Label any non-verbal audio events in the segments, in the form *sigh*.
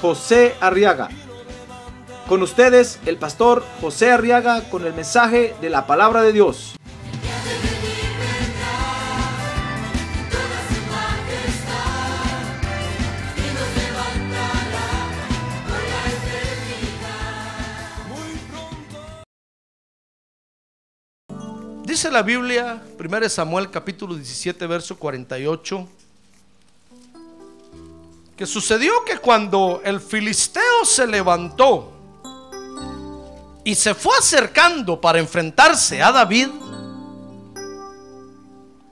José Arriaga. Con ustedes, el pastor José Arriaga con el mensaje de la palabra de Dios. Dice la Biblia, 1 Samuel capítulo 17, verso 48, que sucedió que cuando el filisteo se levantó y se fue acercando para enfrentarse a David,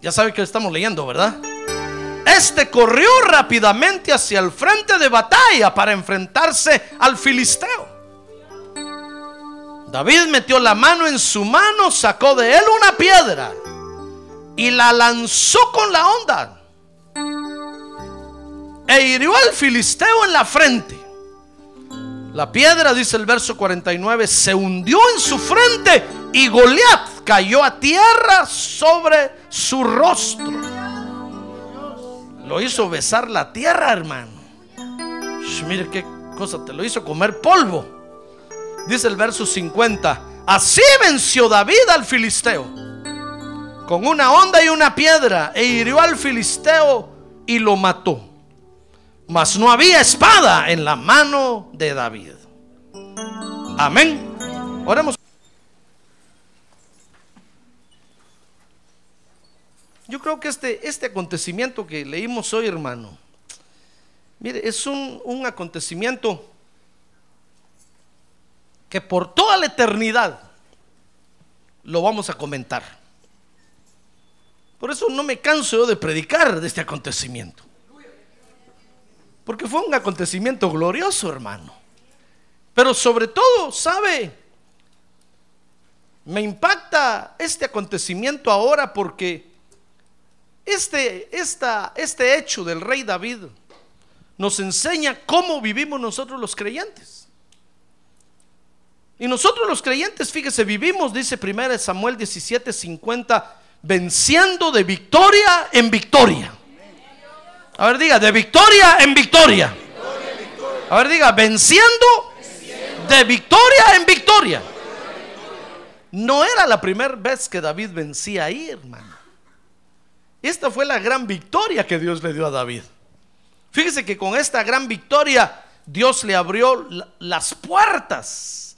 ya sabe que estamos leyendo, ¿verdad? Este corrió rápidamente hacia el frente de batalla para enfrentarse al filisteo. David metió la mano en su mano, sacó de él una piedra y la lanzó con la onda. E hirió al filisteo en la frente. La piedra, dice el verso 49, se hundió en su frente y Goliat cayó a tierra sobre su rostro. Lo hizo besar la tierra, hermano. Sh, mire qué cosa, te lo hizo comer polvo. Dice el verso 50. Así venció David al filisteo. Con una onda y una piedra. E hirió al filisteo y lo mató. Mas no había espada en la mano de David. Amén. Oremos. Yo creo que este, este acontecimiento que leímos hoy, hermano, mire, es un, un acontecimiento que por toda la eternidad lo vamos a comentar. Por eso no me canso yo de predicar de este acontecimiento. Porque fue un acontecimiento glorioso, hermano. Pero sobre todo, ¿sabe? Me impacta este acontecimiento ahora porque este, esta, este hecho del rey David nos enseña cómo vivimos nosotros los creyentes. Y nosotros los creyentes, fíjese, vivimos, dice 1 Samuel 17, 50, venciendo de victoria en victoria. A ver, diga, de victoria en victoria. A ver, diga, venciendo de victoria en victoria. No era la primera vez que David vencía ahí, hermano. Esta fue la gran victoria que Dios le dio a David. Fíjese que con esta gran victoria Dios le abrió las puertas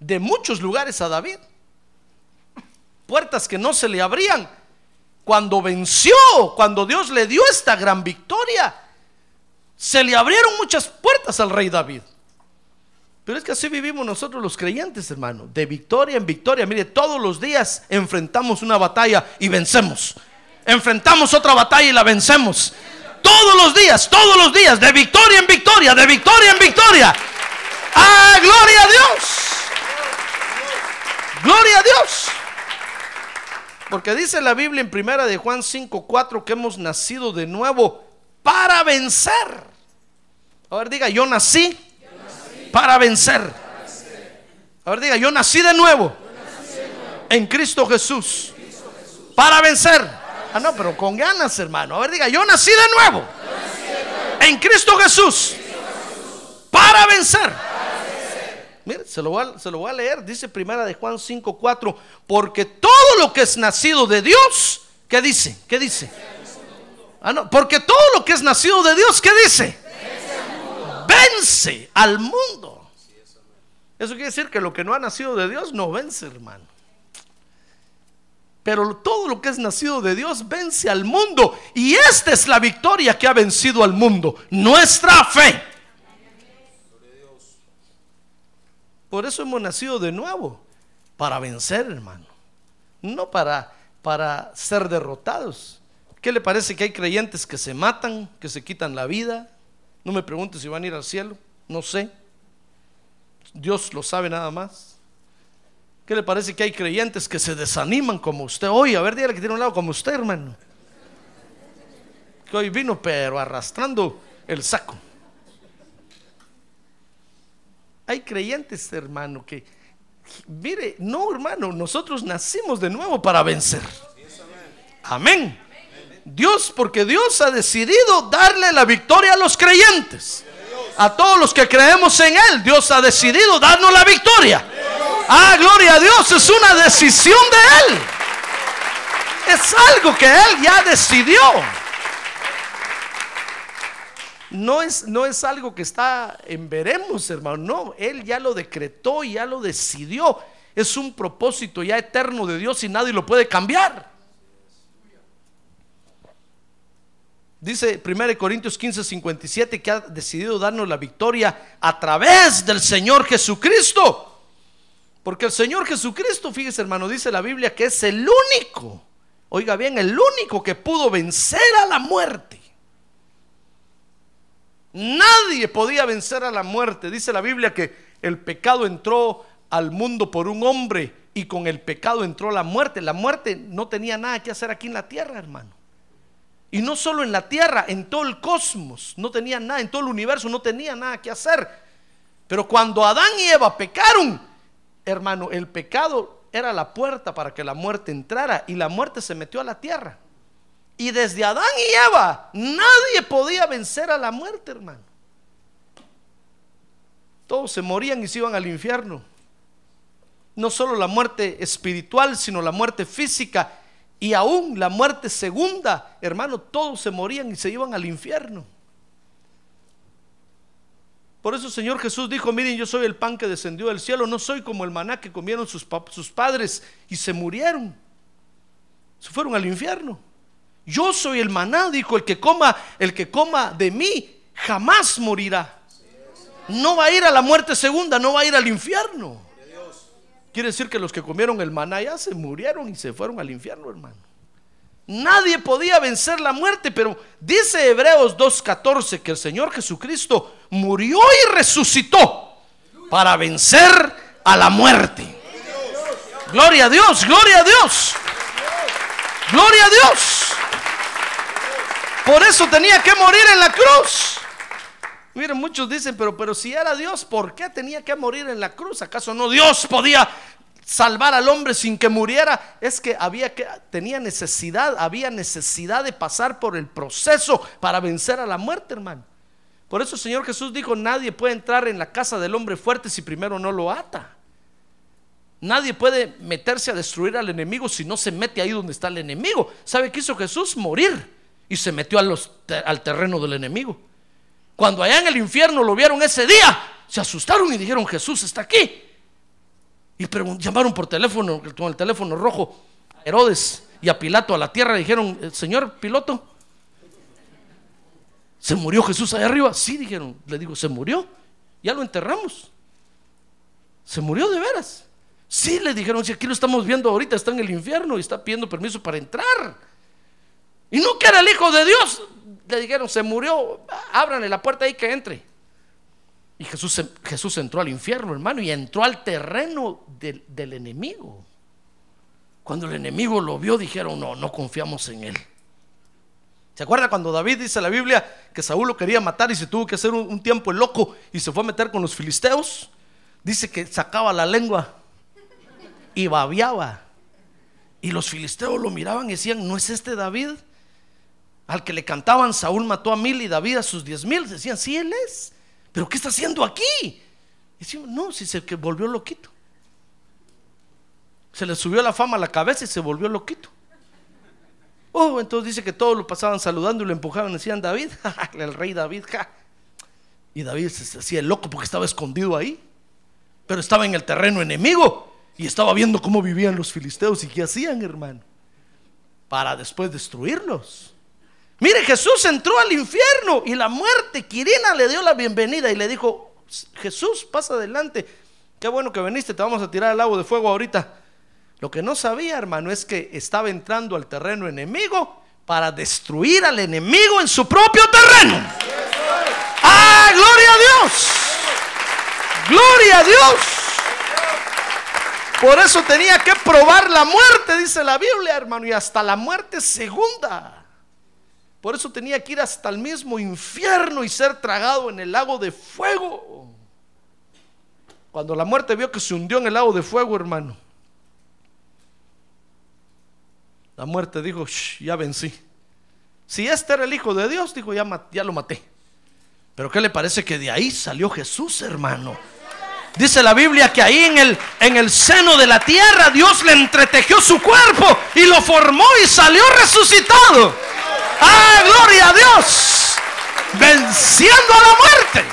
de muchos lugares a David. Puertas que no se le abrían. Cuando venció, cuando Dios le dio esta gran victoria, se le abrieron muchas puertas al rey David. Pero es que así vivimos nosotros los creyentes, hermano, de victoria en victoria. Mire, todos los días enfrentamos una batalla y vencemos. Enfrentamos otra batalla y la vencemos. Todos los días, todos los días, de victoria en victoria, de victoria en victoria. ¡Ah, gloria a Dios! Gloria a Dios. Porque dice la Biblia en primera de Juan 5:4 que hemos nacido de nuevo para vencer. A ver, diga, yo nací, para, vencer. A ver, diga, yo nací de nuevo, en Cristo Jesús, para vencer. Ah, no, pero con ganas, hermano. A ver, diga, yo nací de nuevo, en Cristo Jesús, para vencer. Mire, se lo, voy a, se lo a leer. Dice primera de Juan 5, 4. Porque todo lo que es nacido de Dios, ¿qué dice? ¿Qué dice? Ah, no, porque todo lo que es nacido de Dios, ¿qué dice? Vence al mundo. Eso quiere decir que lo que no ha nacido de Dios no vence, hermano. Pero todo lo que es nacido de Dios vence al mundo. Y esta es la victoria que ha vencido al mundo. Nuestra fe. Por eso hemos nacido de nuevo, para vencer, hermano. No para, para ser derrotados. ¿Qué le parece que hay creyentes que se matan, que se quitan la vida? No me pregunte si van a ir al cielo, no sé. Dios lo sabe nada más. ¿Qué le parece que hay creyentes que se desaniman como usted hoy? A ver, dígale que tiene un lado como usted, hermano. Que hoy vino, pero arrastrando el saco. Hay creyentes, hermano, que, mire, no, hermano, nosotros nacimos de nuevo para vencer. Amén. Dios, porque Dios ha decidido darle la victoria a los creyentes. A todos los que creemos en Él, Dios ha decidido darnos la victoria. Ah, gloria a Dios, es una decisión de Él. Es algo que Él ya decidió. No es, no es algo que está en veremos, hermano. No, Él ya lo decretó y ya lo decidió. Es un propósito ya eterno de Dios y nadie lo puede cambiar. Dice 1 Corintios 15, 57 que ha decidido darnos la victoria a través del Señor Jesucristo. Porque el Señor Jesucristo, fíjese hermano, dice la Biblia que es el único, oiga bien, el único que pudo vencer a la muerte. Nadie podía vencer a la muerte. Dice la Biblia que el pecado entró al mundo por un hombre y con el pecado entró la muerte. La muerte no tenía nada que hacer aquí en la tierra, hermano. Y no solo en la tierra, en todo el cosmos. No tenía nada, en todo el universo no tenía nada que hacer. Pero cuando Adán y Eva pecaron, hermano, el pecado era la puerta para que la muerte entrara y la muerte se metió a la tierra. Y desde Adán y Eva nadie podía vencer a la muerte, hermano. Todos se morían y se iban al infierno. No solo la muerte espiritual, sino la muerte física y aún la muerte segunda, hermano, todos se morían y se iban al infierno. Por eso el Señor Jesús dijo, miren, yo soy el pan que descendió del cielo, no soy como el maná que comieron sus, sus padres y se murieron. Se fueron al infierno. Yo soy el maná, dijo, el que coma, el que coma de mí jamás morirá. No va a ir a la muerte segunda, no va a ir al infierno. Quiere decir que los que comieron el maná ya se murieron y se fueron al infierno, hermano. Nadie podía vencer la muerte, pero dice Hebreos 2.14 que el Señor Jesucristo murió y resucitó para vencer a la muerte. Gloria a Dios, gloria a Dios. Gloria a Dios. Por eso tenía que morir en la cruz. Miren, muchos dicen, pero, pero si era Dios, ¿por qué tenía que morir en la cruz? ¿Acaso no Dios podía salvar al hombre sin que muriera? Es que había que, tenía necesidad, había necesidad de pasar por el proceso para vencer a la muerte, hermano. Por eso el Señor Jesús dijo, nadie puede entrar en la casa del hombre fuerte si primero no lo ata. Nadie puede meterse a destruir al enemigo si no se mete ahí donde está el enemigo. ¿Sabe qué hizo Jesús? Morir y se metió al terreno del enemigo. Cuando allá en el infierno lo vieron ese día, se asustaron y dijeron, Jesús está aquí. Y llamaron por teléfono, con el teléfono rojo, a Herodes y a Pilato a la tierra. dijeron, eh, señor piloto, ¿se murió Jesús allá arriba? Sí, dijeron. Le digo, ¿se murió? Ya lo enterramos. ¿Se murió de veras? Sí, le dijeron, si aquí lo estamos viendo ahorita, está en el infierno y está pidiendo permiso para entrar. Y no que era el Hijo de Dios. Le dijeron, se murió, ábranle la puerta ahí que entre. Y Jesús, Jesús entró al infierno, hermano, y entró al terreno del, del enemigo. Cuando el enemigo lo vio, dijeron, no, no confiamos en él. ¿Se acuerda cuando David dice en la Biblia que Saúl lo quería matar y se tuvo que hacer un, un, tiempo el loco y se fue a meter con los filisteos? Dice que sacaba la lengua y babiaba. Y los filisteos lo miraban y decían, ¿no es este David? Al que le cantaban, Saúl mató a mil y David a sus diez mil. Decían, sí, él es. Pero ¿qué está haciendo aquí? Decían, no, si se volvió loquito. Se le subió la fama a la cabeza y se volvió loquito. Oh, entonces dice que todos lo pasaban saludando y lo empujaban. Decían, David, *laughs* el rey David, ja. Y David se hacía loco porque estaba escondido ahí. Pero estaba en el terreno enemigo y estaba viendo cómo vivían los filisteos y qué hacían, hermano. Para después destruirlos. Mire, Jesús entró al infierno y la muerte, Quirina le dio la bienvenida y le dijo, Jesús, pasa adelante. Qué bueno que viniste, te vamos a tirar al agua de fuego ahorita. Lo que no sabía, hermano, es que estaba entrando al terreno enemigo para destruir al enemigo en su propio terreno. ¡Ah, gloria a Dios! ¡Gloria gloria a Dios. Por eso tenía que probar la muerte, dice la Biblia, hermano, y hasta la muerte segunda. Por eso tenía que ir hasta el mismo infierno y ser tragado en el lago de fuego. Cuando la muerte vio que se hundió en el lago de fuego, hermano, la muerte dijo, ya vencí. Si este era el Hijo de Dios, dijo, ya, lo maté. Pero ¿qué le parece que de ahí salió Jesús, hermano? Dice la Biblia que ahí en el, en el seno de la tierra Dios le entretejió su cuerpo y lo formó y salió resucitado. ¡Ah, gloria a Dios! Venciendo a la muerte.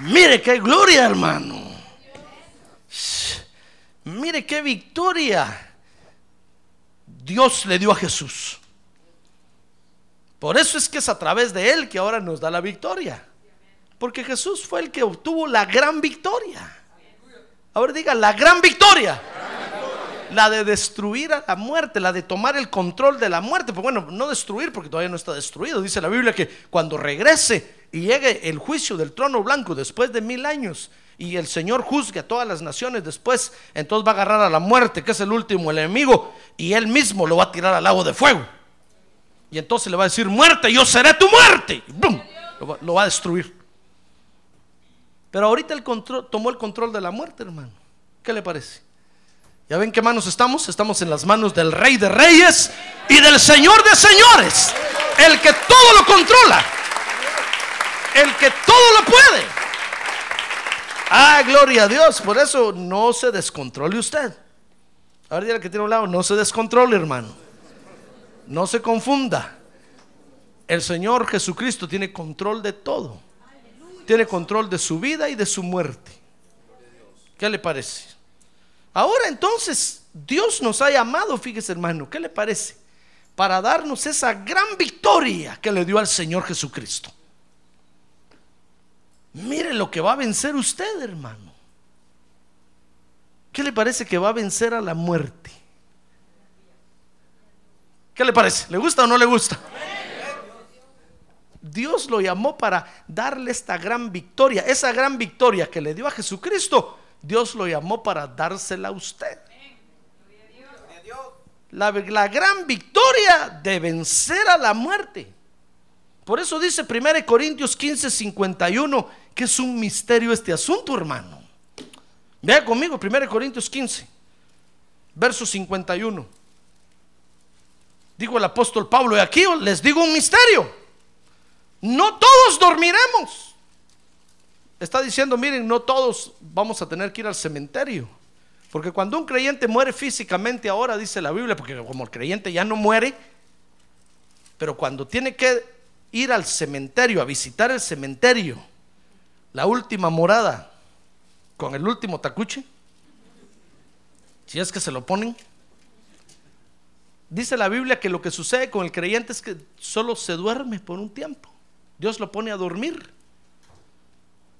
Mire qué gloria, hermano. Mire qué victoria Dios le dio a Jesús. Por eso es que es a través de él que ahora nos da la victoria. Porque Jesús fue el que obtuvo la gran victoria. Ahora diga, la gran victoria. La de destruir a la muerte, la de tomar el control de la muerte. Pues bueno, no destruir porque todavía no está destruido. Dice la Biblia que cuando regrese y llegue el juicio del trono blanco después de mil años y el Señor juzgue a todas las naciones después, entonces va a agarrar a la muerte, que es el último el enemigo, y él mismo lo va a tirar al lago de fuego. Y entonces le va a decir, muerte, yo seré tu muerte. Y Lo, va, a destruir. Pero ahorita el tomó el control de la muerte, hermano. ¿Qué le parece? ¿Ya ven qué manos estamos? Estamos en las manos del Rey de Reyes y del Señor de Señores. El que todo lo controla el que todo lo puede. Ah, gloria a Dios. Por eso no se descontrole usted. Ahora el que tiene un lado, no se descontrole, hermano. No se confunda. El Señor Jesucristo tiene control de todo. Tiene control de su vida y de su muerte. ¿Qué le parece? Ahora entonces, Dios nos ha llamado, fíjese hermano, ¿qué le parece? Para darnos esa gran victoria que le dio al Señor Jesucristo. Mire lo que va a vencer usted, hermano. ¿Qué le parece que va a vencer a la muerte? ¿Qué le parece? ¿Le gusta o no le gusta? Dios lo llamó para darle esta gran victoria. Esa gran victoria que le dio a Jesucristo, Dios lo llamó para dársela a usted. La, la gran victoria de vencer a la muerte. Por eso dice 1 Corintios 15, 51, que es un misterio este asunto, hermano. Vea conmigo, 1 Corintios 15, verso 51. Dijo el apóstol Pablo, y aquí les digo un misterio. No todos dormiremos. Está diciendo, miren, no todos vamos a tener que ir al cementerio. Porque cuando un creyente muere físicamente ahora, dice la Biblia, porque como el creyente ya no muere, pero cuando tiene que ir al cementerio, a visitar el cementerio, la última morada con el último tacuche, si es que se lo ponen, dice la Biblia que lo que sucede con el creyente es que solo se duerme por un tiempo. Dios lo pone a dormir.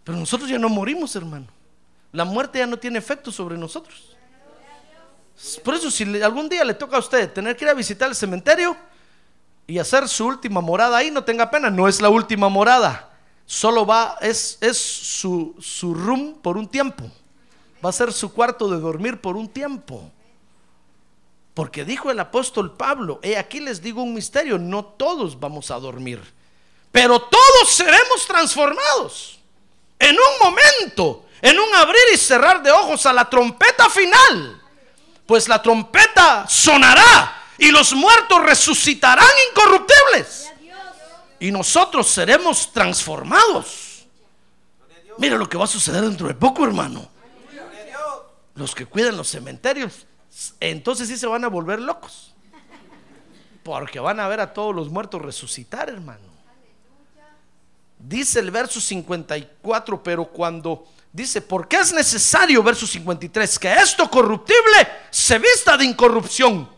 Pero nosotros ya no morimos, hermano. La muerte ya no tiene efecto sobre nosotros. Por eso, si algún día le toca a usted tener que ir a visitar el cementerio, y hacer su última morada ahí, no tenga pena, no es la última morada. Solo va, es, es su, su room por un tiempo. Va a ser su cuarto de dormir por un tiempo. Porque dijo el apóstol Pablo, he aquí les digo un misterio, no todos vamos a dormir, pero todos seremos transformados en un momento, en un abrir y cerrar de ojos a la trompeta final. Pues la trompeta sonará y los muertos resucitarán incorruptibles. Y nosotros seremos transformados. Mira lo que va a suceder dentro de poco, hermano. Los que cuidan los cementerios, entonces sí se van a volver locos. Porque van a ver a todos los muertos resucitar, hermano. Dice el verso 54, pero cuando dice, porque es necesario, verso 53, que esto corruptible se vista de incorrupción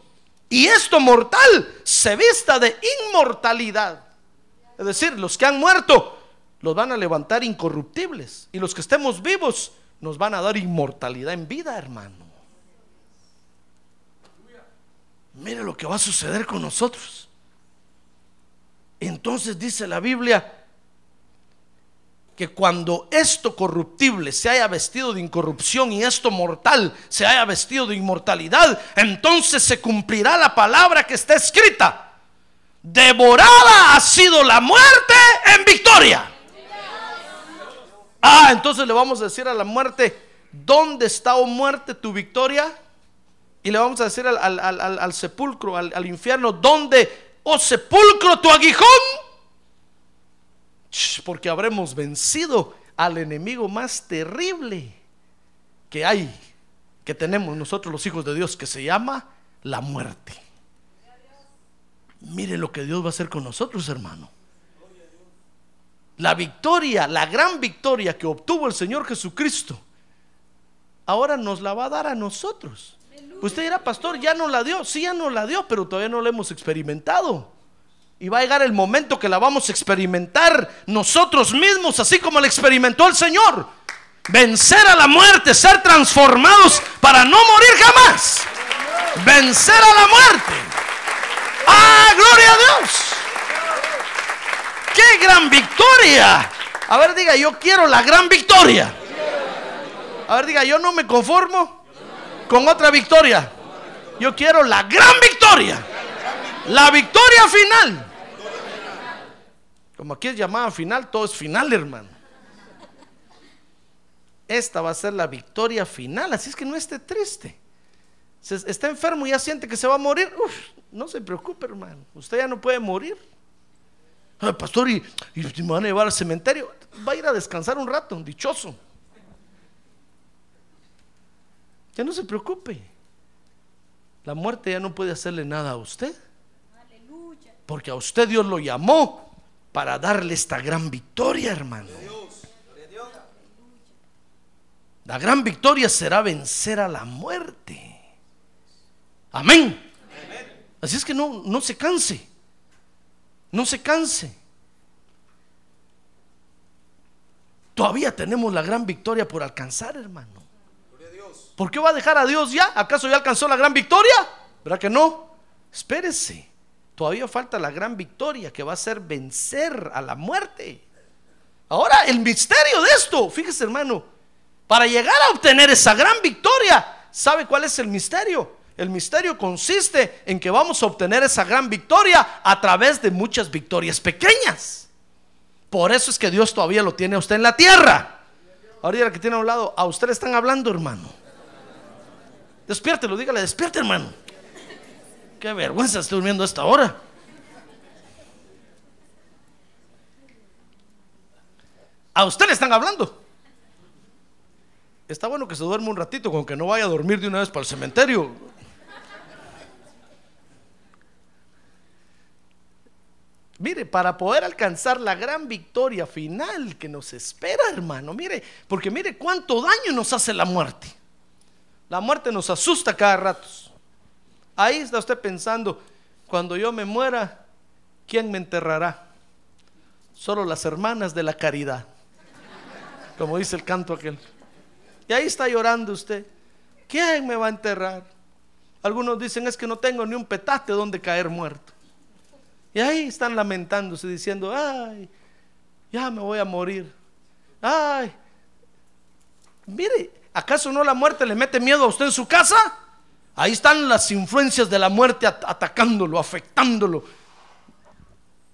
y esto mortal se vista de inmortalidad. Es decir, los que han muerto los van a levantar incorruptibles y los que estemos vivos nos van a dar inmortalidad en vida, hermano. Mire lo que va a suceder con nosotros. Entonces dice la Biblia que cuando esto corruptible se haya vestido de incorrupción y esto mortal se haya vestido de inmortalidad, entonces se cumplirá la palabra que está escrita. Devorada ha sido la muerte en victoria. Ah, entonces le vamos a decir a la muerte, ¿dónde está, oh muerte, tu victoria? Y le vamos a decir al, sepulcro, al, al infierno, ¿dónde, oh sepulcro, tu aguijón? Porque habremos vencido al enemigo más terrible que hay, que tenemos nosotros los hijos de Dios, que se llama la muerte. Mire lo que Dios va a hacer con nosotros, hermano. La victoria, la gran victoria que obtuvo el Señor Jesucristo, ahora nos la va a dar a nosotros. Usted dirá, pastor, ya no la dio. Sí, ya no la dio, pero todavía no la hemos experimentado. Y va a llegar el momento que la vamos a experimentar nosotros mismos, así como la experimentó el Señor. Vencer a la muerte, ser transformados para no morir jamás. Vencer a la muerte. ¡Ah, gloria a Dios! ¡Qué gran victoria! A ver, diga, yo quiero la gran victoria. A ver, diga, yo no me conformo con otra victoria. Yo quiero la gran victoria. La victoria final. Como aquí es llamada final, todo es final, hermano. Esta va a ser la victoria final, así es que no esté triste. Se- está enfermo y ya siente que se va a morir. Uf, no se preocupe, hermano. Usted ya no puede morir. Ay, pastor, y, y me van a llevar al cementerio. Va a ir a descansar un rato, dichoso. Ya no se preocupe. La muerte ya no puede hacerle nada a usted. Porque a usted Dios lo llamó para darle esta gran victoria, hermano. La gran victoria será vencer a la muerte. Amén. Así es que no, no se canse. No se canse. Todavía tenemos la gran victoria por alcanzar, hermano. ¿Por qué va a dejar a Dios ya? ¿Acaso ya alcanzó la gran victoria? ¿Verdad que no? Espérese. Todavía falta la gran victoria que va a ser vencer a la muerte. Ahora, el misterio de esto, fíjese hermano, para llegar a obtener esa gran victoria, ¿sabe cuál es el misterio? El misterio consiste en que vamos a obtener esa gran victoria a través de muchas victorias pequeñas. Por eso es que Dios todavía lo tiene a usted en la tierra. Ahorita que tiene a un lado, a usted le están hablando, hermano. Despiértelo, dígale, despierte, hermano. Qué vergüenza, estoy durmiendo a esta hora. A usted le están hablando. Está bueno que se duerma un ratito, con que no vaya a dormir de una vez para el cementerio. Mire, para poder alcanzar la gran victoria final que nos espera, hermano, mire, porque mire cuánto daño nos hace la muerte. La muerte nos asusta cada rato. Ahí está usted pensando, cuando yo me muera, ¿quién me enterrará? Solo las hermanas de la caridad, como dice el canto aquel. Y ahí está llorando usted. ¿Quién me va a enterrar? Algunos dicen es que no tengo ni un petate donde caer muerto. Y ahí están lamentándose diciendo, ay, ya me voy a morir. Ay, mire, ¿acaso no la muerte le mete miedo a usted en su casa? Ahí están las influencias de la muerte at- atacándolo, afectándolo,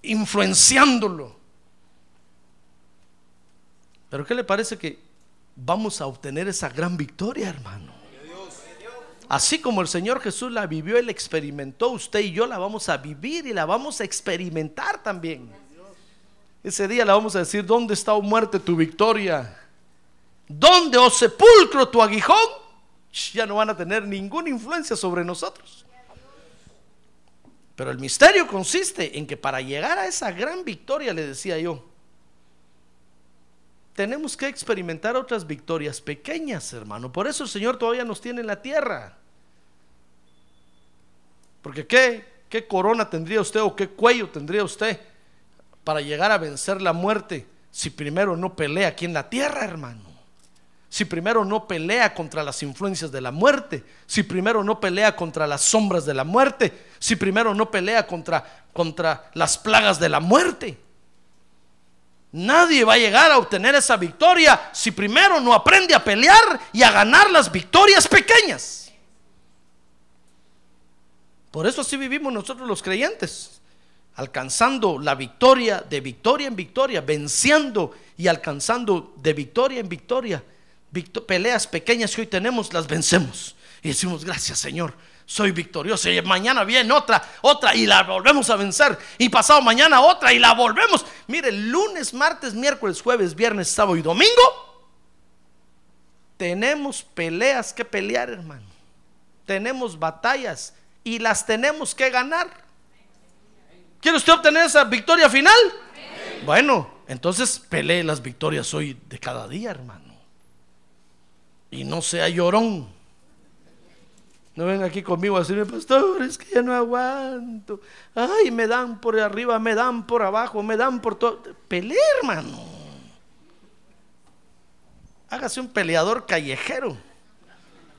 influenciándolo. Pero ¿qué le parece que vamos a obtener esa gran victoria, hermano? Así como el Señor Jesús la vivió, Él experimentó, usted y yo la vamos a vivir y la vamos a experimentar también. Ese día le vamos a decir, ¿dónde está, oh muerte, tu victoria? ¿Dónde, oh sepulcro, tu aguijón? Ya no van a tener ninguna influencia sobre nosotros. Pero el misterio consiste en que para llegar a esa gran victoria, le decía yo, tenemos que experimentar otras victorias pequeñas, hermano. Por eso el Señor todavía nos tiene en la tierra. Porque ¿qué, qué corona tendría usted o qué cuello tendría usted para llegar a vencer la muerte si primero no pelea aquí en la tierra, hermano? Si primero no pelea contra las influencias de la muerte, si primero no pelea contra las sombras de la muerte, si primero no pelea contra, contra las plagas de la muerte. Nadie va a llegar a obtener esa victoria si primero no aprende a pelear y a ganar las victorias pequeñas. Por eso así vivimos nosotros los creyentes, alcanzando la victoria de victoria en victoria, venciendo y alcanzando de victoria en victoria. Peleas pequeñas que hoy tenemos, las vencemos. Y decimos, gracias Señor, soy victorioso. Y mañana viene otra, otra y la volvemos a vencer. Y pasado mañana otra y la volvemos. Mire, lunes, martes, miércoles, jueves, viernes, sábado y domingo. Tenemos peleas que pelear, hermano. Tenemos batallas y las tenemos que ganar. ¿Quiere usted obtener esa victoria final? Bueno, entonces pelee las victorias hoy de cada día, hermano. Y no sea llorón. No ven aquí conmigo a decirme, pastor, es que ya no aguanto. Ay, me dan por arriba, me dan por abajo, me dan por todo. Pelee, hermano. Hágase un peleador callejero.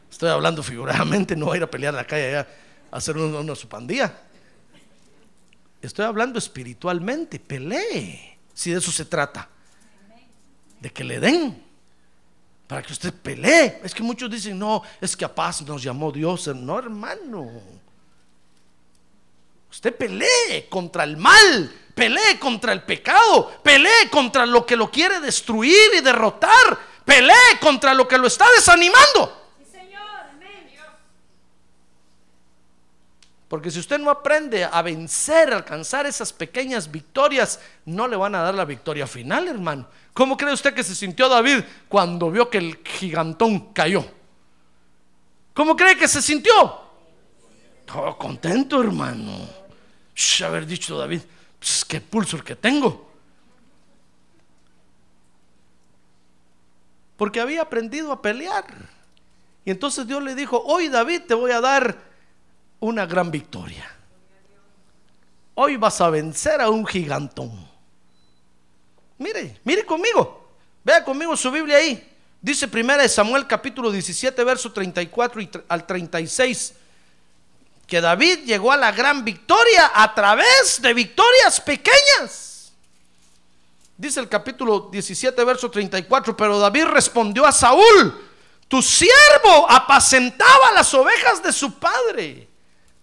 Estoy hablando figuradamente, no va a ir a pelear a la calle a hacer una, una su pandilla. Estoy hablando espiritualmente, pelee, si de eso se trata. De que le den para que usted pelee. Es que muchos dicen, no, es que a paz nos llamó Dios. No, hermano. Usted pelee contra el mal, pelee contra el pecado, pelee contra lo que lo quiere destruir y derrotar, pelee contra lo que lo está desanimando. Porque si usted no aprende a vencer, a alcanzar esas pequeñas victorias, no le van a dar la victoria final, hermano. ¿Cómo cree usted que se sintió David cuando vio que el gigantón cayó? ¿Cómo cree que se sintió? Todo contento, hermano. haber dicho David, pues, qué pulso el que tengo. Porque había aprendido a pelear. Y entonces Dios le dijo, hoy David te voy a dar una gran victoria. Hoy vas a vencer a un gigantón. Mire, mire conmigo. Vea conmigo su Biblia ahí. Dice primera de Samuel capítulo 17, verso 34 y al 36. Que David llegó a la gran victoria a través de victorias pequeñas. Dice el capítulo 17, verso 34. Pero David respondió a Saúl: Tu siervo apacentaba las ovejas de su padre.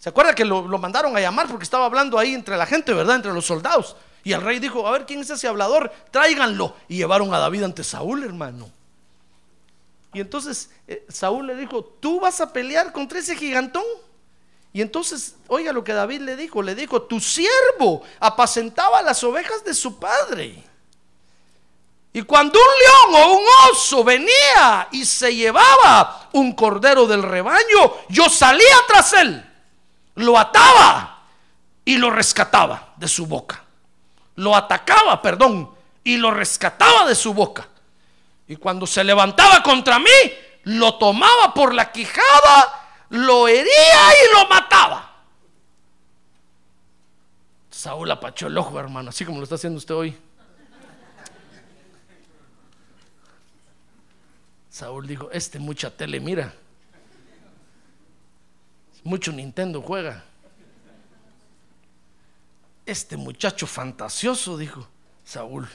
¿Se acuerda que lo, mandaron a llamar porque estaba hablando ahí entre la gente, ¿verdad? Entre los soldados. Y el rey dijo, a ver, ¿quién es ese hablador? Tráiganlo. Y llevaron a David ante Saúl, hermano. Y entonces eh, Saúl le dijo, tú vas a pelear contra ese gigantón. Y entonces, oiga lo que David le dijo, le dijo, tu siervo apacentaba las ovejas de su padre. Y cuando un león o un oso venía y se llevaba un cordero del rebaño, yo salía tras él, lo ataba y lo rescataba de su boca lo atacaba, perdón, y lo rescataba de su boca. Y cuando se levantaba contra mí, lo tomaba por la quijada, lo hería y lo mataba. Saúl apachó el ojo, hermano, así como lo está haciendo usted hoy. Saúl dijo, este mucha tele mira. Mucho Nintendo juega este muchacho fantasioso, dijo Saúl.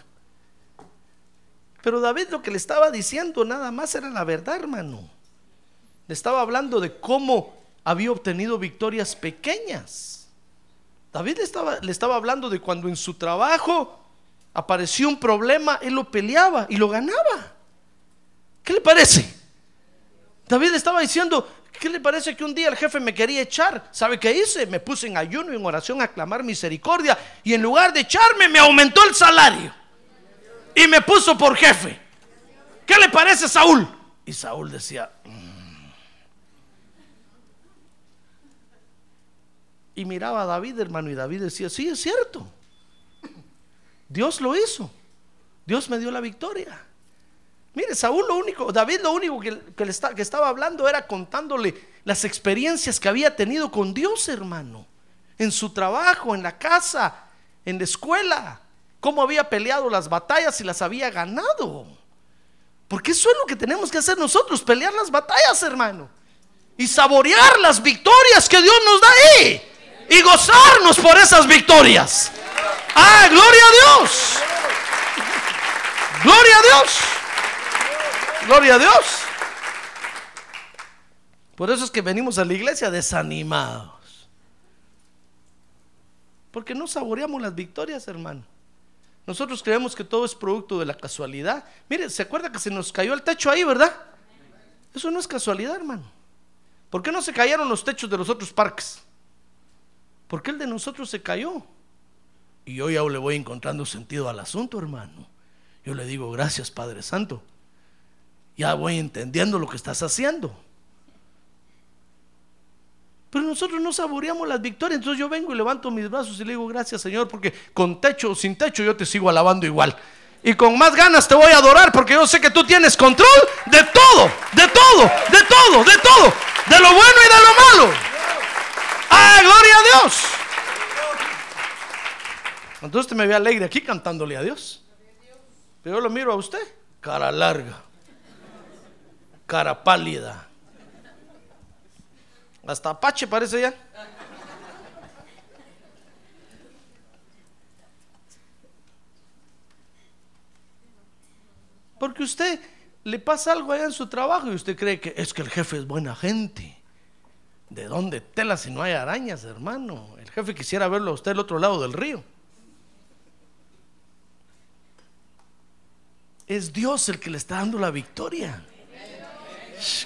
Pero David lo que le estaba diciendo nada más era la verdad, hermano. Le estaba hablando de cómo había obtenido victorias pequeñas. David le estaba, le estaba hablando de cuando en su trabajo apareció un problema, él lo peleaba y lo ganaba. ¿Qué le parece? David le estaba diciendo, ¿Qué le parece que un día el jefe me quería echar? ¿Sabe qué hice? Me puse en ayuno y en oración a clamar misericordia y en lugar de echarme me aumentó el salario y me puso por jefe. ¿Qué le parece Saúl? Y Saúl decía, mm". y miraba a David, hermano, y David decía, sí, es cierto. Dios lo hizo. Dios me dio la victoria. Mire, Saúl lo único, David lo único que, le que estaba hablando era contándole las experiencias que había tenido con Dios, hermano. En su trabajo, en la casa, en la escuela. Cómo había peleado las batallas y las había ganado. Porque eso es lo que tenemos que hacer nosotros, pelear las batallas, hermano. Y saborear las victorias que Dios nos da ahí. Y gozarnos por esas victorias. Ah, gloria a Dios. Gloria a Dios. Gloria a Dios. Por eso es que venimos a la iglesia desanimados. Porque no saboreamos las victorias, hermano. Nosotros creemos que todo es producto de la casualidad. Mire, ¿se acuerda que se nos cayó el techo ahí, verdad? Eso no es casualidad, hermano. ¿Por qué no se cayeron los techos de los otros parques? ¿Por qué el de nosotros se cayó? Y yo ya le voy encontrando sentido al asunto, hermano. Yo le digo, gracias, Padre Santo. Ya voy entendiendo lo que estás haciendo. Pero nosotros no saboreamos las victorias. Entonces yo vengo y levanto mis brazos y le digo, gracias Señor, porque con techo o sin techo yo te sigo alabando igual. Y con más ganas te voy a adorar porque yo sé que tú tienes control de todo, de todo, de todo, de todo, de lo bueno y de lo malo. ¡Ah, gloria a Dios! Entonces usted me ve alegre aquí cantándole a Dios. Pero yo lo miro a usted, cara larga, cara pálida hasta Apache parece ya. Porque usted le pasa algo allá en su trabajo y usted cree que es que el jefe es buena gente. ¿De dónde tela si no hay arañas, hermano? El jefe quisiera verlo a usted al otro lado del río. Es Dios el que le está dando la victoria.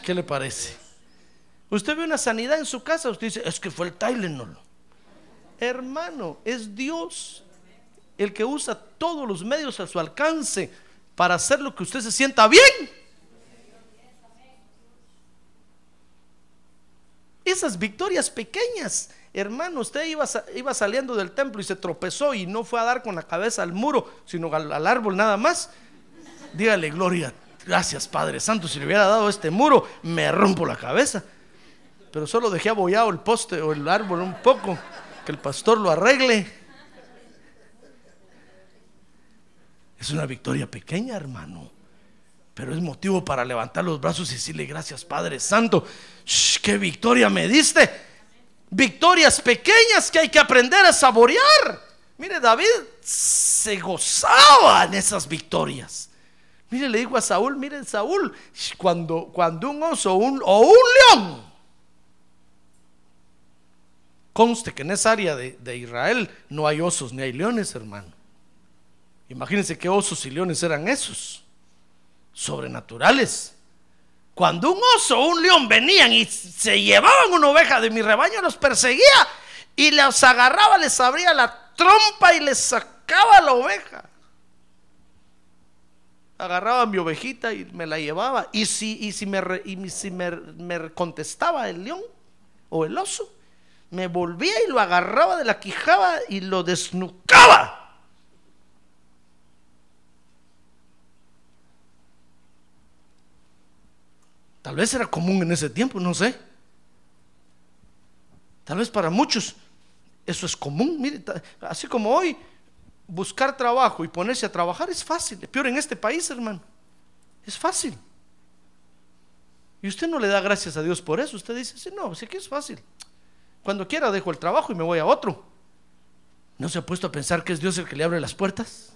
¿Qué le parece? Usted ve una sanidad en su casa, usted dice, es que fue el Tylenol. Hermano, es Dios el que usa todos los medios a su alcance para hacer lo que usted se sienta bien. Esas victorias pequeñas, hermano, usted iba, iba saliendo del templo y se tropezó y no fue a dar con la cabeza al muro, sino al, al árbol nada más. Dígale, gloria, gracias Padre Santo, si le hubiera dado este muro, me rompo la cabeza pero solo dejé abollado el poste o el árbol un poco, que el pastor lo arregle. Es una victoria pequeña, hermano, pero es motivo para levantar los brazos y decirle gracias, Padre Santo. ¡Qué victoria me diste! Victorias pequeñas que hay que aprender a saborear. Mire, David se gozaba en esas victorias. Mire, le digo a Saúl, mire, Saúl, cuando, cuando un oso o un león Conste que en esa área de, Israel no hay osos ni hay leones, hermano. Imagínense qué osos y leones eran esos, sobrenaturales. Cuando un oso o un león venían y se llevaban una oveja de mi rebaño, los perseguía y los agarraba, les abría la trompa y les sacaba la oveja. Agarraba mi ovejita y me la llevaba. Y si, y si, me, y si me contestaba el león o el oso, me volvía y lo agarraba de la quijada y lo desnucaba. Tal vez era común en ese tiempo, no sé. Tal vez para muchos eso es común. Mire, así como hoy, buscar trabajo y ponerse a trabajar es fácil. Peor en este país, hermano. Es fácil. Y usted no le da gracias a Dios por eso. Usted dice, sí, no, sé que es fácil. Cuando quiera dejo el trabajo y me voy a otro. ¿No se ha puesto a pensar que es Dios el que le abre las puertas?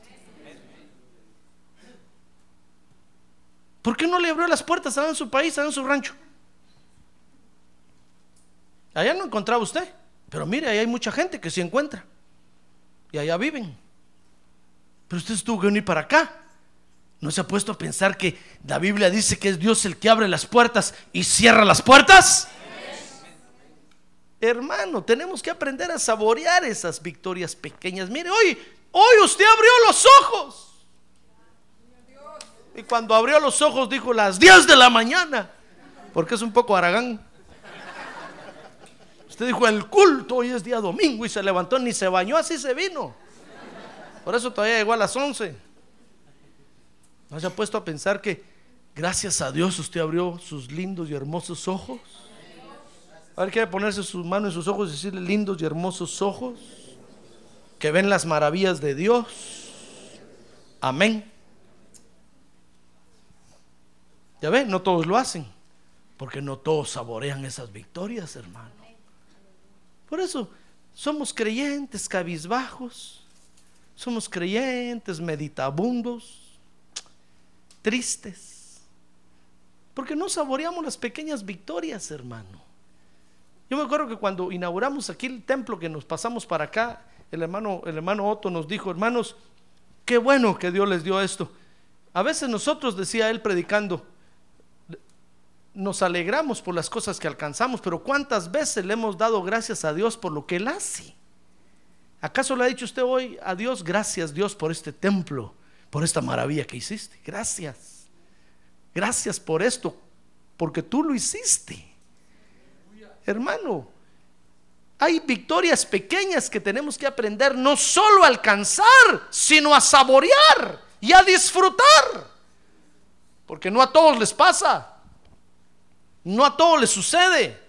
¿Por qué no le abrió las puertas allá en su país, allá en su rancho? Allá no encontraba usted, pero mire, ahí hay mucha gente que se encuentra y allá viven. Pero usted estuvo que venir para acá. ¿No se ha puesto a pensar que la Biblia dice que es Dios el que abre las puertas y cierra las puertas? Hermano, tenemos que aprender a saborear esas victorias pequeñas. Mire, hoy, hoy usted abrió los ojos. Y cuando abrió los ojos dijo las 10 de la mañana, porque es un poco aragán. Usted dijo el culto, hoy es día domingo y se levantó, ni se bañó, así se vino. Por eso todavía llegó a las 11. ¿No se ha puesto a pensar que gracias a Dios usted abrió sus lindos y hermosos ojos? A ver, quiere ponerse sus manos en sus ojos y decirle lindos y hermosos ojos que ven las maravillas de Dios. Amén. Ya ven, no todos lo hacen, porque no todos saborean esas victorias, hermano. Por eso somos creyentes cabizbajos, somos creyentes meditabundos, tristes. Porque no saboreamos las pequeñas victorias, hermano. Yo me acuerdo que cuando inauguramos aquí el templo que nos pasamos para acá, el hermano, el hermano Otto nos dijo, hermanos, qué bueno que Dios les dio esto. A veces nosotros, decía él predicando, nos alegramos por las cosas que alcanzamos, pero ¿cuántas veces le hemos dado gracias a Dios por lo que Él hace? ¿Acaso le ha dicho usted hoy a Dios, gracias Dios por este templo, por esta maravilla que hiciste? Gracias. Gracias por esto, porque tú lo hiciste. Hermano, hay victorias pequeñas que tenemos que aprender no solo a alcanzar, sino a saborear y a disfrutar. Porque no a todos les pasa. No a todos les sucede.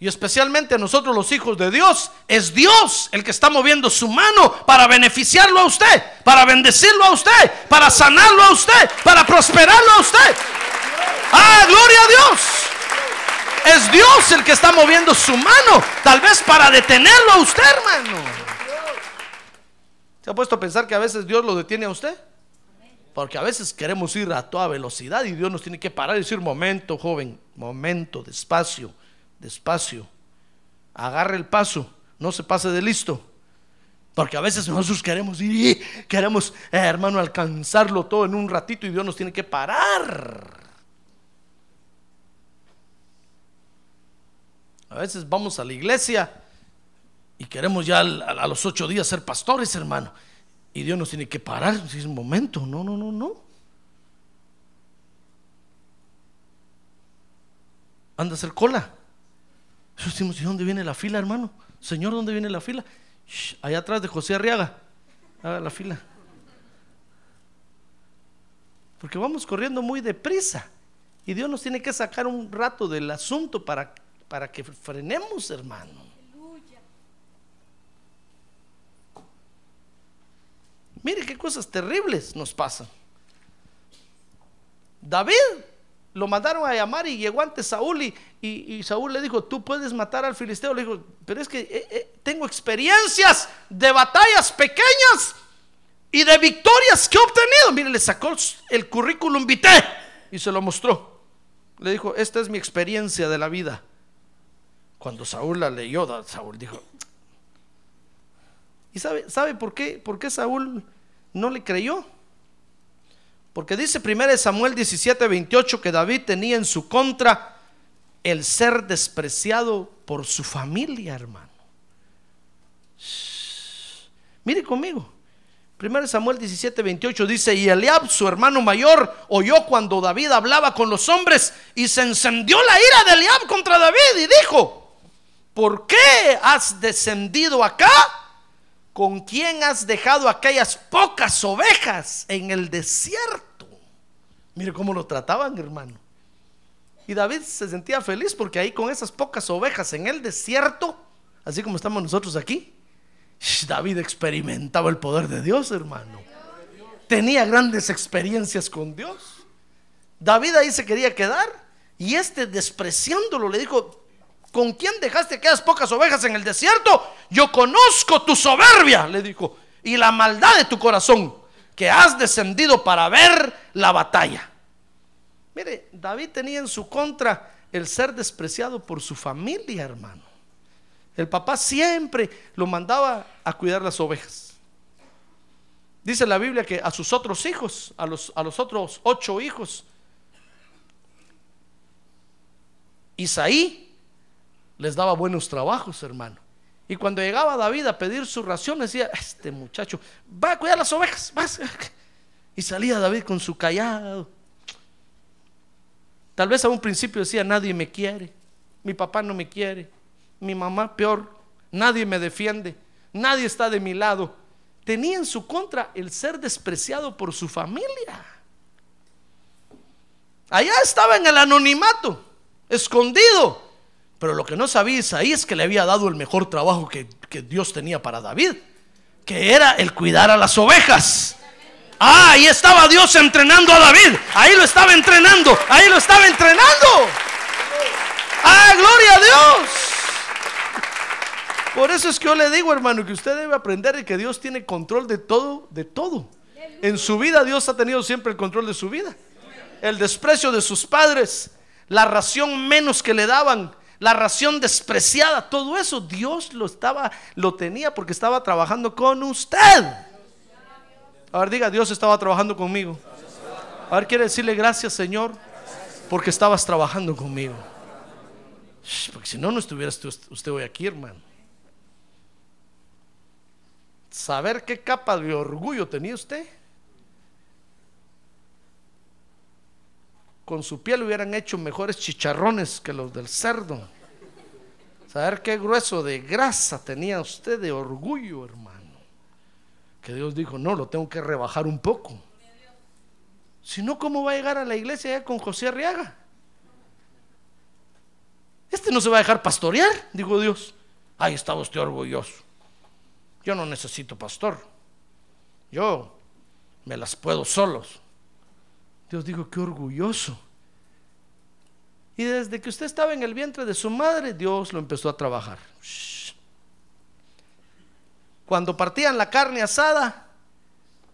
Y especialmente a nosotros los hijos de Dios, es Dios el que está moviendo su mano para beneficiarlo a usted, para bendecirlo a usted, para sanarlo a usted, para prosperarlo a usted. Ah, gloria a Dios. Es Dios el que está moviendo su mano, tal vez para detenerlo a usted, hermano. ¿Se ha puesto a pensar que a veces Dios lo detiene a usted? Porque a veces queremos ir a toda velocidad y Dios nos tiene que parar y decir, momento, joven, momento, despacio, despacio. Agarre el paso, no se pase de listo. Porque a veces nosotros queremos ir, queremos, eh, hermano, alcanzarlo todo en un ratito y Dios nos tiene que parar. A veces vamos a la iglesia y queremos ya a los ocho días ser pastores, hermano. Y Dios nos tiene que parar. Es un momento, no, no, no, no. Anda a hacer cola. Decimos, ¿y dónde viene la fila, hermano? Señor, ¿dónde viene la fila? allá atrás de José Arriaga. Haga la fila. Porque vamos corriendo muy deprisa. Y Dios nos tiene que sacar un rato del asunto para, para que frenemos, hermano. Mire qué cosas terribles nos pasan. David lo mandaron a llamar y llegó ante Saúl y, Saúl le dijo, tú puedes matar al filisteo. Le dijo, pero es que eh, eh, tengo experiencias de batallas pequeñas y de victorias que he obtenido. Mire, le sacó el currículum vitae y se lo mostró. Le dijo, esta es mi experiencia de la vida. Cuando Saúl la leyó, Saúl dijo, ¿y sabe, sabe por qué? ¿Por qué Saúl no le creyó. Porque dice 1 Samuel 17, 28 que David tenía en su contra el ser despreciado por su familia, hermano. Mire conmigo. 1 Samuel 17, 28 dice, y Eliab, su hermano mayor, oyó cuando David hablaba con los hombres y se encendió la ira de Eliab contra David y dijo, ¿por qué has descendido acá? ¿con quién has dejado aquellas pocas ovejas en el desierto? Mire cómo lo trataban, hermano. Y David se sentía feliz porque ahí con esas pocas ovejas en el desierto, así como estamos nosotros aquí, David experimentaba el poder de Dios, hermano. Tenía grandes experiencias con Dios. David ahí se quería quedar y este despreciándolo le dijo, ¿Con quién dejaste aquellas pocas ovejas en el desierto? Yo conozco tu soberbia, le dijo, y la maldad de tu corazón, que has descendido para ver la batalla. Mire, David tenía en su contra el ser despreciado por su familia, hermano. El papá siempre lo mandaba a cuidar las ovejas. Dice la Biblia que a sus otros hijos, a los, a los otros ocho hijos, Isaí les daba buenos trabajos, hermano. Y cuando llegaba David a pedir su ración, decía, este muchacho, va a cuidar las ovejas. *laughs* Y salía David con su callado. Tal vez a un principio decía, nadie me quiere, mi papá no me quiere, mi mamá peor, nadie me defiende, nadie está de mi lado. Tenía en su contra el ser despreciado por su familia. Allá estaba en el anonimato, escondido, pero lo que no sabía Isaí es que le había dado el mejor trabajo que, Dios tenía para David, que era el cuidar a las ovejas. Ah, ahí estaba Dios entrenando a David. Ahí lo estaba entrenando. Ahí lo estaba entrenando. Ah, gloria a Dios. Por eso es que yo le digo, hermano, que usted debe aprender que Dios tiene control de todo, de todo. En su vida Dios ha tenido siempre el control de su vida. el desprecio de sus padres, la ración menos que le daban, la ración despreciada, todo eso Dios lo estaba, lo tenía porque estaba trabajando con usted. A ver, diga, Dios estaba trabajando conmigo. A ver, quiere decirle gracias, Señor, porque estabas trabajando conmigo. Porque si no, no estuviera usted hoy aquí, hermano. Saber qué capa de orgullo tenía usted. Con su piel hubieran hecho mejores chicharrones que los del cerdo. Saber qué grueso de grasa tenía usted de orgullo, hermano. Que Dios dijo, no, lo tengo que rebajar un poco. Si no, ¿cómo va a llegar a la iglesia ya con José Arriaga? Este no se va a dejar pastorear, dijo Dios. Ahí estaba usted orgulloso. Yo no necesito pastor. Yo me las puedo solos. Dios dijo, qué orgulloso. Y desde que usted estaba en el vientre de su madre, Dios lo empezó a trabajar. Cuando partían la carne asada,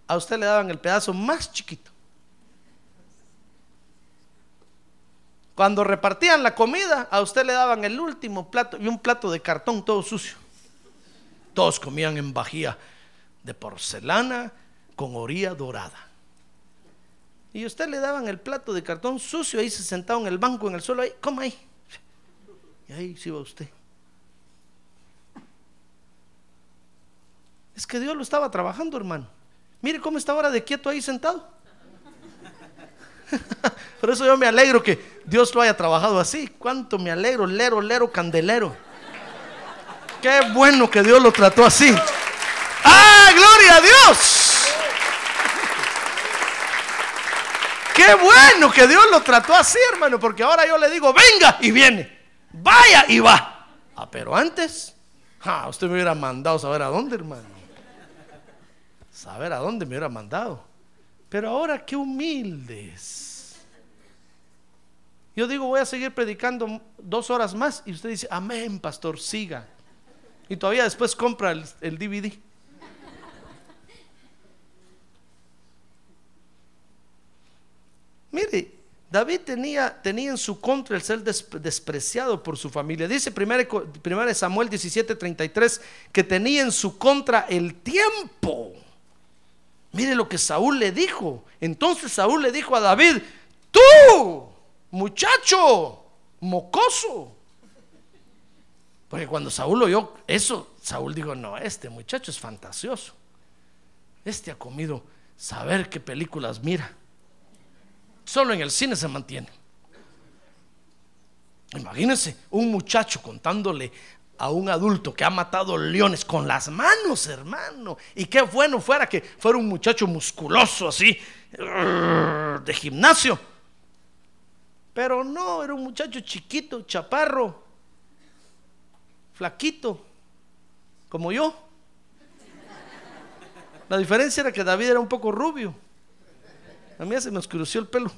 a usted le daban el pedazo más chiquito. Cuando repartían la comida, a usted le daban el último plato y un plato de cartón todo sucio. Todos comían en vajilla de porcelana con orilla dorada. Y usted le daban el plato de cartón sucio, ahí se sentaba en el banco, en el suelo, ahí, coma ahí. Y ahí se iba usted. Es que Dios lo estaba trabajando, hermano. Mire cómo está ahora de quieto ahí sentado. *laughs* Por eso yo me alegro que Dios lo haya trabajado así. Cuánto me alegro, lero, lero, candelero. Qué bueno que Dios lo trató así. ¡Ah, gloria a Dios! Qué bueno que Dios lo trató así, hermano, porque ahora yo le digo, venga y viene, vaya y va. Ah, pero antes, ah, usted me hubiera mandado saber a dónde, hermano. Saber a dónde me hubiera mandado. Pero ahora qué humildes. Yo digo, voy a seguir predicando dos horas más y usted dice, amén, pastor, siga. Y todavía después compra el, DVD. Mire, David tenía, tenía, en su contra el ser despreciado por su familia. Dice 1 Samuel 17:33 que tenía en su contra el tiempo. Mire lo que Saúl le dijo. Entonces Saúl le dijo a David, tú, muchacho, mocoso, porque cuando Saúl oyó eso, Saúl dijo, no, este muchacho es fantasioso. Este ha comido saber qué películas mira. Solo en el cine se mantiene. Imagínense un muchacho contándole a un adulto que ha matado leones con las manos, hermano. Y qué bueno fuera que fuera un muchacho musculoso así, de gimnasio. Pero no, era un muchacho chiquito, chaparro, flaquito, como yo. La diferencia era que David era un poco rubio. A mí se me oscureció el pelo.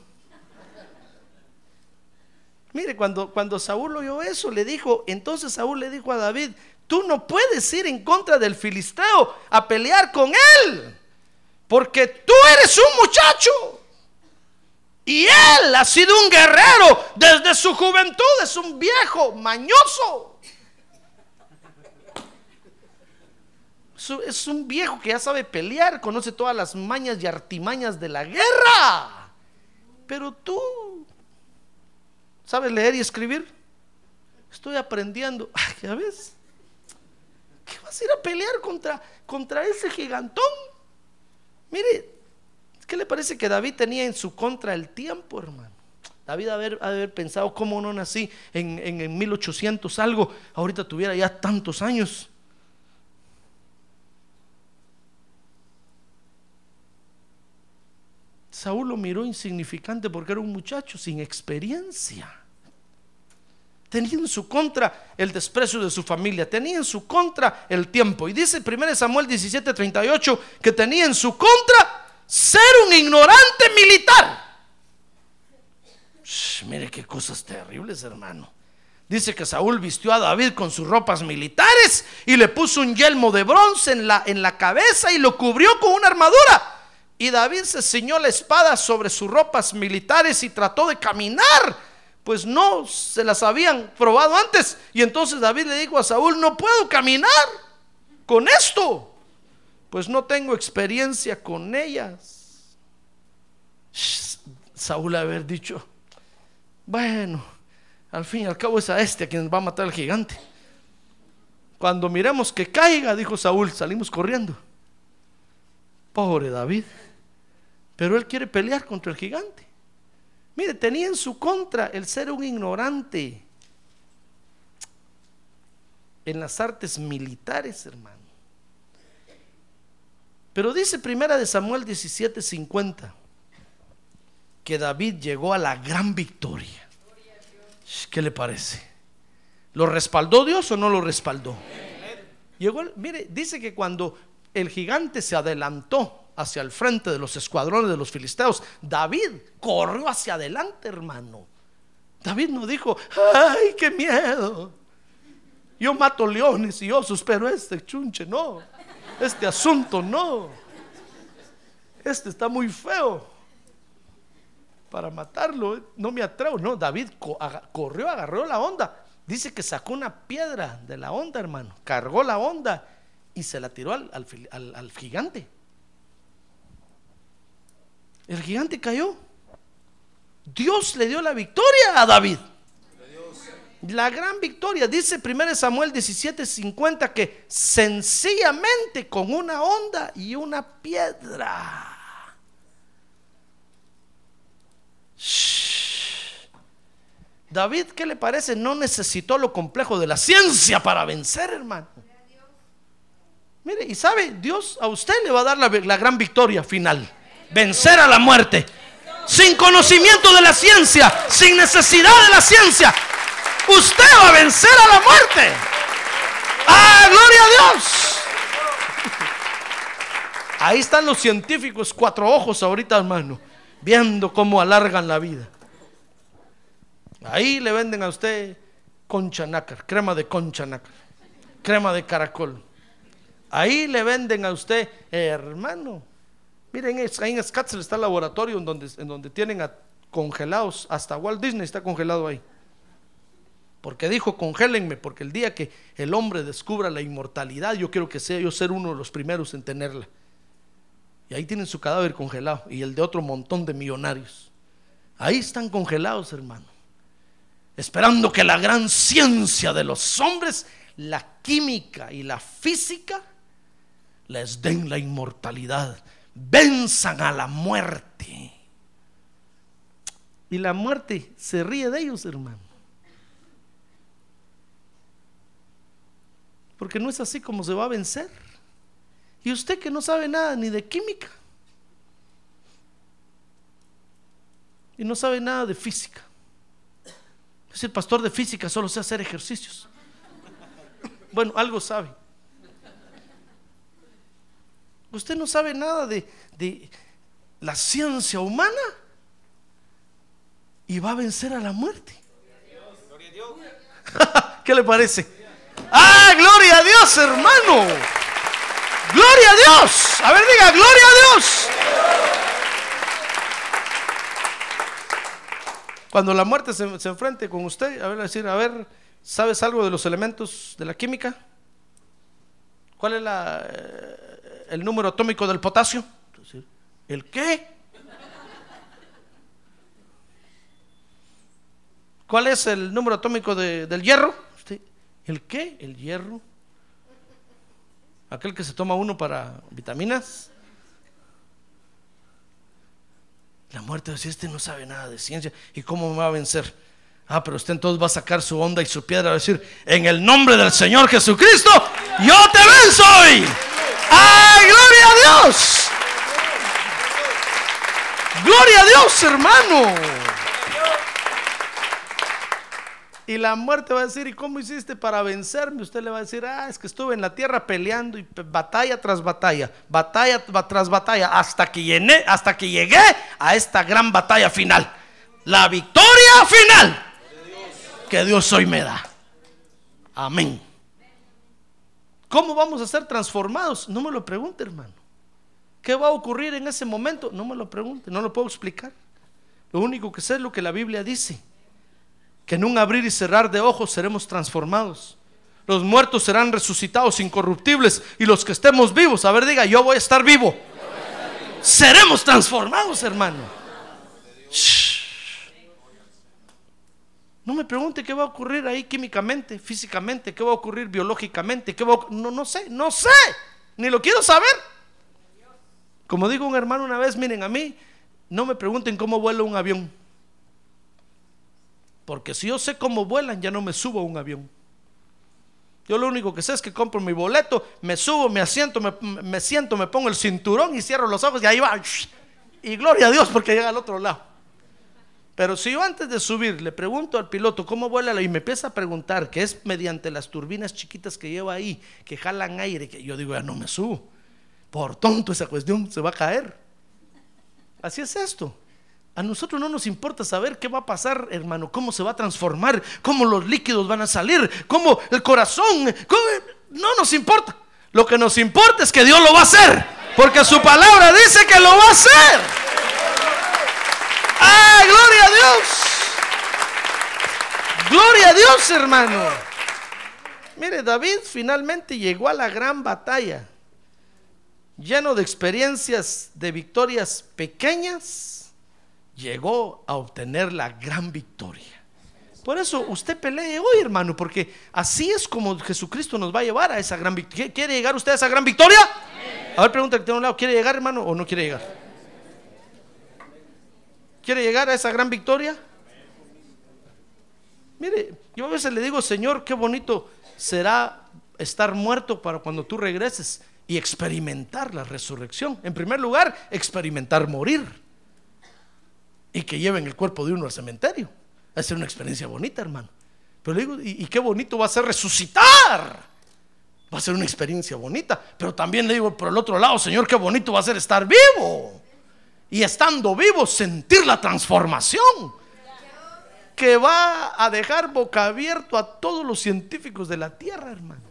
Mire, cuando, cuando Saúl oyó eso, le dijo, entonces Saúl le dijo a David, tú no puedes ir en contra del filisteo a pelear con él, porque tú eres un muchacho. Y él ha sido un guerrero desde su juventud, es un viejo mañoso. es un viejo que ya sabe pelear, conoce todas las mañas y artimañas de la guerra. Pero tú, ¿sabes leer y escribir? Estoy aprendiendo. *laughs* ¿Ya ves? ¿Qué vas a ir a pelear contra, contra ese gigantón? Mire, ¿qué le parece que David tenía en su contra el tiempo, hermano? David haber, haber pensado cómo no nací en, en, en 1800 algo, ahorita tuviera ya tantos años. Saúl lo miró insignificante porque era un muchacho sin experiencia. Tenía en su contra el desprecio de su familia, tenía en su contra el tiempo. Y dice 1 Samuel 17:38 que tenía en su contra ser un ignorante militar. mire qué cosas terribles, hermano. Dice que Saúl vistió a David con sus ropas militares y le puso un yelmo de bronce en la, en la cabeza y lo cubrió con una armadura Y David se ciñó la espada sobre sus ropas militares y trató de caminar, pues no se las habían probado antes. Y entonces David le dijo a Saúl, no puedo caminar con esto, pues no tengo experiencia con ellas. Saúl haber dicho, bueno, al fin y al cabo es a este a quien va a matar al gigante. Cuando miremos que caiga, dijo Saúl, salimos corriendo. Pobre David. Pero él quiere pelear contra el gigante. Mire, tenía en su contra el ser un ignorante en las artes militares, hermano. Pero dice primera de Samuel 17:50 que David llegó a la gran victoria. ¿Qué le parece? ¿Lo respaldó Dios o no lo respaldó? Llegó, mire, dice que cuando el gigante se adelantó hacia el frente de los escuadrones de los filisteos. David corrió hacia adelante, hermano. David no dijo, ay, qué miedo. Yo mato leones y osos, pero este chunche no. Este asunto no. Este está muy feo. Para matarlo, no me atrevo. No, David corrió, agarró la onda. Dice que sacó una piedra de la onda, hermano. Cargó la onda y se la tiró al, al gigante. El gigante cayó. Dios le dio la victoria a David. La gran victoria, dice 1 Samuel 17:50 que sencillamente con una onda y una piedra. David, ¿qué le parece? No necesitó lo complejo de la ciencia para vencer, hermano. Mire, y sabe, Dios a usted le va a dar la, la gran victoria final vencer a la muerte. Sin conocimiento de la ciencia, sin necesidad de la ciencia, usted va a vencer a la muerte. ¡Ah, gloria a Dios! Ahí están los científicos, cuatro ojos ahorita, hermano, viendo cómo alargan la vida. Ahí le venden a usted concha nácar, crema de concha nácar, crema de caracol. Ahí le venden a usted, hermano, Miren, ahí en Scottsdale está el laboratorio en donde, en donde tienen congelados, hasta Walt Disney está congelado ahí. Porque dijo, congélenme, porque el día que el hombre descubra la inmortalidad, yo quiero que sea yo ser uno de los primeros en tenerla. Y ahí tienen su cadáver congelado y el de otro montón de millonarios. Ahí están congelados, hermano. Esperando que la gran ciencia de los hombres, la química y la física, les den la inmortalidad venzan a la muerte. Y la muerte se ríe de ellos, hermano. Porque no es así como se va a vencer. Y usted que no sabe nada ni de química. Y no sabe nada de física. Es el pastor de física, solo sé hacer ejercicios. Bueno, algo sabe. Usted no sabe nada de, la ciencia humana y va a vencer a la muerte. *laughs* ¿Qué le parece? Ah, gloria a Dios, hermano. Gloria a Dios. A ver, diga, gloria a Dios. Cuando la muerte se, se enfrente con usted, a ver, decir, a ver, ¿sabes algo de los elementos de la química? ¿Cuál es la, el número atómico del potasio? ¿El qué? ¿Cuál es el número atómico del hierro? ¿El qué? ¿El hierro? Aquel que se toma uno para vitaminas. La muerte decía, este no sabe nada de ciencia. ¿Y cómo me va a vencer? Ah, pero usted entonces va a sacar su onda y su piedra a decir, en el nombre del Señor Jesucristo, yo te venzo hoy. ¡Ay, gloria a Dios! ¡Gloria a Dios, hermano! Y la muerte va a decir, ¿y cómo hiciste para vencerme? Usted le va a decir, ah, es que estuve en la tierra peleando y batalla tras batalla, batalla tras batalla, hasta que llené, hasta que llegué a esta gran batalla final. La victoria final que Dios hoy me da. Amén. ¿Cómo vamos a ser transformados? No me lo pregunte, hermano. ¿Qué va a ocurrir en ese momento? No me lo pregunte, no lo puedo explicar. Lo único que sé es lo que la Biblia dice, que en un abrir y cerrar de ojos seremos transformados. Los muertos serán resucitados incorruptibles y los que estemos vivos, a ver, diga, yo voy a estar vivo. Seremos transformados, hermano. Shh. No me pregunte qué va a ocurrir ahí químicamente, físicamente, qué va a ocurrir biológicamente, qué va a no, no sé, no sé, ni lo quiero saber. Como digo un hermano una vez, miren, a mí no me pregunten cómo vuela un avión. Porque si yo sé cómo vuelan, ya no me subo a un avión. Yo lo único que sé es que compro mi boleto, me subo, me asiento, me, me siento, me pongo el cinturón y cierro los ojos y ahí va. Y gloria a Dios porque llega al otro lado. Pero si yo antes de subir le pregunto al piloto cómo vuela y me empieza a preguntar que es mediante las turbinas chiquitas que lleva ahí, que jalan aire, que yo digo, ya no me subo. Por tonto esa cuestión, se va a caer. Así es esto. A nosotros no nos importa saber qué va a pasar, hermano, cómo se va a transformar, cómo los líquidos van a salir, cómo el corazón, no nos importa. Lo que nos importa es que Dios lo va a hacer, porque su palabra dice que lo va a hacer. ¡Ay, gloria a Dios! Gloria a Dios, hermano. Mire, David finalmente llegó a la gran batalla, lleno de experiencias de victorias pequeñas, llegó a obtener la gran victoria. Por eso usted pelee hoy, hermano, porque así es como Jesucristo nos va a llevar a esa gran victoria. ¿Quiere llegar usted a esa gran victoria? A ver, pregunta que tiene un lado, ¿quiere llegar, hermano, o no quiere llegar? ¿Quiere llegar a esa gran victoria? Mire, yo a veces le digo, Señor, qué bonito será estar muerto para cuando tú regreses y experimentar la resurrección. En primer lugar, experimentar morir y que lleven el cuerpo de uno al cementerio. Va a ser una experiencia bonita, hermano. Pero le digo, y, y qué bonito va a ser resucitar. Va a ser una experiencia bonita. Pero también le digo, por el otro lado, Señor, qué bonito va a ser estar vivo. Y estando vivo, sentir la transformación que va a dejar boca abierto a todos los científicos de la tierra, hermano.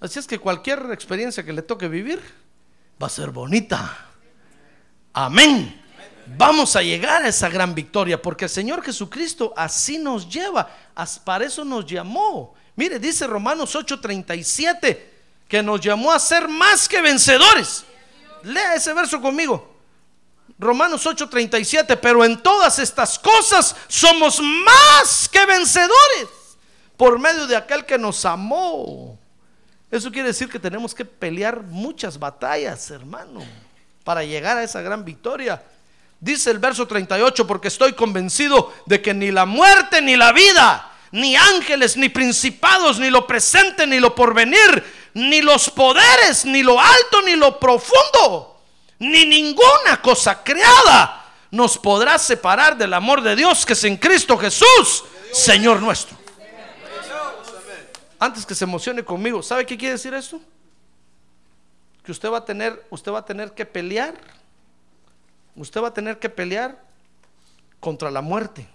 Así es que cualquier experiencia que le toque vivir va a ser bonita. Amén. Vamos a llegar a esa gran victoria porque el Señor Jesucristo así nos lleva. Para eso nos llamó. Mire, dice Romanos 8:37 que nos llamó a ser más que vencedores. Lea ese verso conmigo. Romanos 8:37, pero en todas estas cosas somos más que vencedores por medio de aquel que nos amó. Eso quiere decir que tenemos que pelear muchas batallas, hermano, para llegar a esa gran victoria. Dice el verso 38, porque estoy convencido de que ni la muerte ni la vida, ni ángeles, ni principados, ni lo presente, ni lo porvenir, ni los poderes, ni lo alto, ni lo profundo, ni ninguna cosa creada nos podrá separar del amor de Dios que es en Cristo Jesús, Señor nuestro. Antes que se emocione conmigo, ¿sabe qué quiere decir esto? Que usted va a tener, usted va a tener que pelear. Usted va a tener que pelear contra la muerte,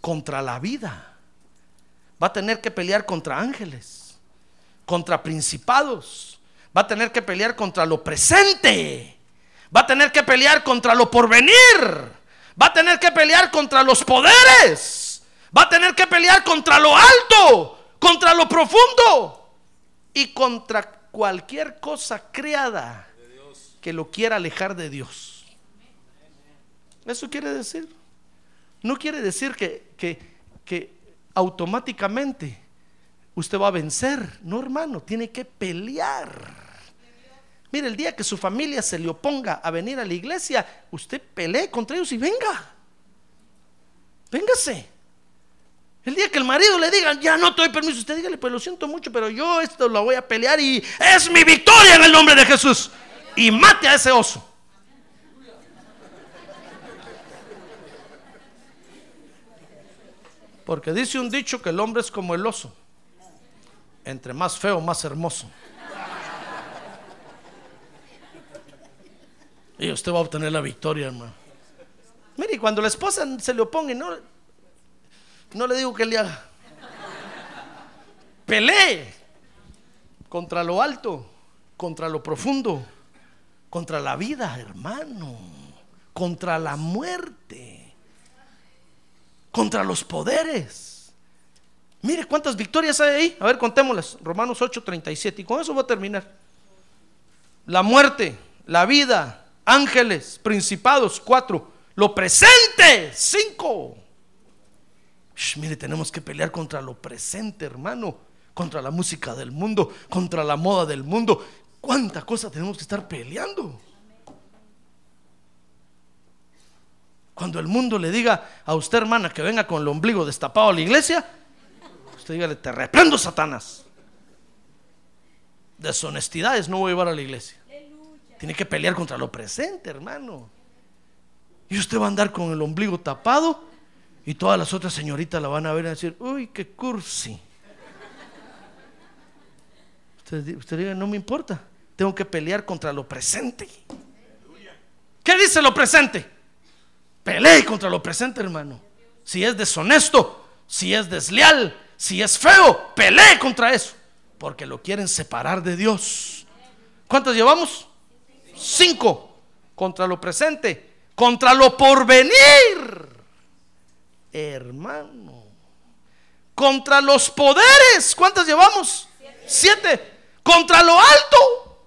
contra la vida. Va a tener que pelear contra ángeles, contra principados. Va a tener que pelear contra lo presente. Va a tener que pelear contra lo porvenir. Va a tener que pelear contra los poderes. Va a tener que pelear contra lo alto, contra lo profundo y contra cualquier cosa creada que lo quiera alejar de Dios. Eso quiere decir. No quiere decir que, que, que automáticamente usted va a vencer. No, hermano, tiene que pelear. Mire, el día que su familia se le oponga a venir a la iglesia, usted pelee contra ellos y venga. Véngase. El día que el marido le diga, ya no te doy permiso, usted dígale, pues lo siento mucho, pero yo esto lo voy a pelear y es mi victoria en el nombre de Jesús. Y mate a ese oso. Porque dice un dicho que el hombre es como el oso. Entre más feo, más hermoso. Y usted va a obtener la victoria, hermano. Mire, cuando la esposa se le oponga, y no, no le digo que le haga. Pelee contra lo alto, contra lo profundo, contra la vida, hermano, contra la muerte, contra los poderes. Mire cuántas victorias hay ahí. A ver, contémoslas. Romanos 8:37. Y con eso voy a terminar. La muerte, la vida, ángeles, principados, cuatro. Lo presente, cinco. Shh, mire, tenemos que pelear contra lo presente, hermano. Contra la música del mundo, contra la moda del mundo. ¿Cuánta cosa tenemos que estar peleando? Cuando el mundo le diga a usted, hermana, que venga con el ombligo destapado a la iglesia, usted dígale, te reprendo, Satanás. Deshonestidades no voy a llevar a la iglesia. Tiene que pelear contra lo presente, hermano. Y usted va a andar con el ombligo tapado y todas las otras señoritas la van a ver y decir, uy, qué cursi. Usted, usted diga, no me importa, tengo que pelear contra lo presente. ¿Qué dice lo presente? Pelee contra lo presente, hermano. Si es deshonesto, si es desleal, si es feo, pelee contra eso. Porque lo quieren separar de Dios. ¿Cuántos llevamos? Cinco. Contra lo presente. Contra lo porvenir. Hermano. Contra los poderes. ¿Cuántos llevamos? Siete. Contra lo alto.